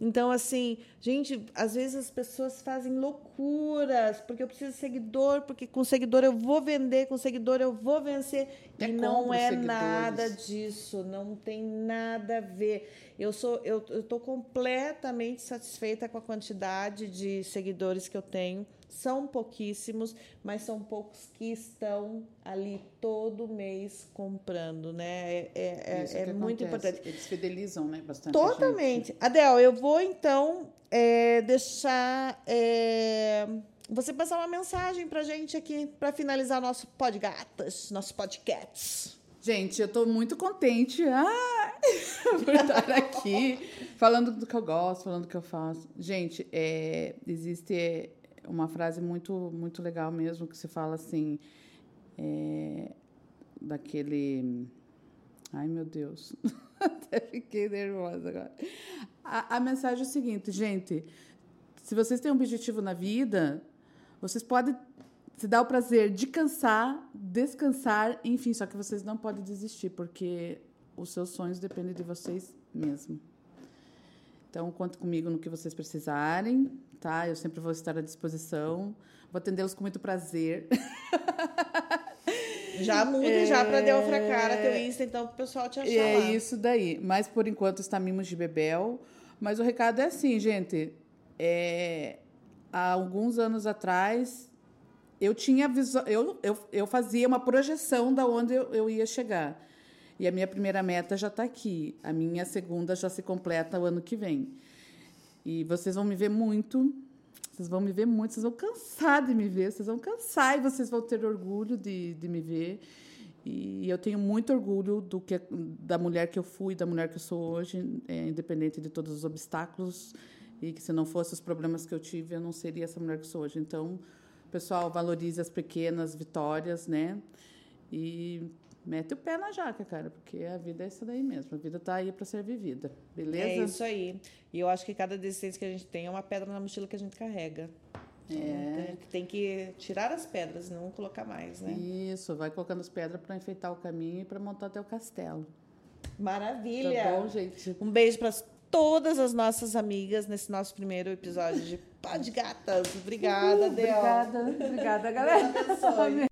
[SPEAKER 1] Então, assim, gente, às vezes as pessoas fazem loucuras, porque eu preciso de seguidor, porque com seguidor eu vou vender, com seguidor eu vou vencer.
[SPEAKER 2] É
[SPEAKER 1] e não é
[SPEAKER 2] seguidores.
[SPEAKER 1] nada disso, não tem nada a ver. Eu sou, eu estou completamente satisfeita com a quantidade de seguidores que eu tenho. São pouquíssimos, mas são poucos que estão ali todo mês comprando, né? É, é,
[SPEAKER 2] Isso
[SPEAKER 1] é, é muito importante.
[SPEAKER 2] Eles fidelizam, né? Bastante. a gente.
[SPEAKER 1] Totalmente. Adel, eu vou então é, deixar é, você passar uma mensagem pra gente aqui para finalizar nosso podgatas, nosso podcast.
[SPEAKER 2] Gente, eu tô muito contente ah, *laughs* por estar aqui. falando do que eu gosto, falando do que eu faço. Gente, é, existe uma frase muito, muito legal mesmo que se fala assim. É, daquele. Ai, meu Deus. *laughs* Até fiquei nervosa agora. A, a mensagem é o seguinte, gente. Se vocês têm um objetivo na vida, vocês podem se dar o prazer de cansar, descansar, enfim, só que vocês não podem desistir, porque os seus sonhos dependem de vocês mesmo. Então, conte comigo no que vocês precisarem, tá? Eu sempre vou estar à disposição. Vou atendê-los com muito prazer. *laughs*
[SPEAKER 1] Já muda é... já para Delfra Cara, teu Insta, então, para o pessoal te achar
[SPEAKER 2] É
[SPEAKER 1] lá.
[SPEAKER 2] isso daí. Mas, por enquanto, está Mimos de Bebel. Mas o recado é assim, gente. É... Há alguns anos atrás, eu tinha visão... Eu, eu, eu fazia uma projeção da onde eu, eu ia chegar. E a minha primeira meta já está aqui. A minha segunda já se completa o ano que vem. E vocês vão me ver muito vocês vão me ver muito, vocês vão cansar de me ver, vocês vão cansar e vocês vão ter orgulho de, de me ver. E eu tenho muito orgulho do que da mulher que eu fui, da mulher que eu sou hoje, é, independente de todos os obstáculos e que se não fossem os problemas que eu tive, eu não seria essa mulher que sou hoje. Então, pessoal, valorize as pequenas vitórias, né? E mete o pé na jaca, cara, porque a vida é isso daí mesmo. A vida tá aí para ser vivida, beleza?
[SPEAKER 1] É isso aí. E eu acho que cada desistência que a gente tem é uma pedra na mochila que a gente carrega. É. Então, tem que tirar as pedras, não colocar mais, né?
[SPEAKER 2] Isso, vai colocando as pedras para enfeitar o caminho e para montar teu castelo.
[SPEAKER 1] Maravilha.
[SPEAKER 2] Tá bom, gente?
[SPEAKER 1] Um beijo para todas as nossas amigas nesse nosso primeiro episódio de Pá de Gatas. Obrigada, Del.
[SPEAKER 2] Obrigada, obrigada, galera.